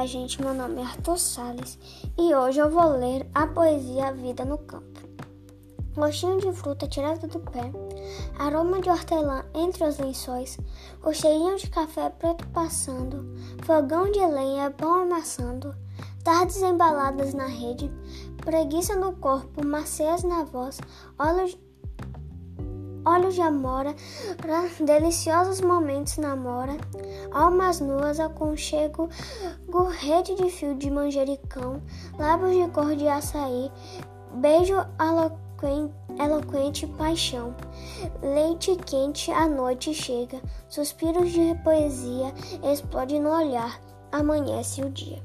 Olá, gente. Meu nome é Arthur Salles e hoje eu vou ler a poesia Vida no Campo. Gostinho de fruta tirado do pé, aroma de hortelã entre os lençóis, o cheirinho de café preto passando, fogão de lenha, pão amassando, tardes embaladas na rede, preguiça no corpo, macias na voz, olhos olhos de amora, deliciosos momentos namora, almas nuas, aconchego, rede de fio de manjericão, lábios de cor de açaí, beijo eloquente, eloquente paixão, leite quente, a noite chega, suspiros de poesia, explode no olhar, amanhece o dia.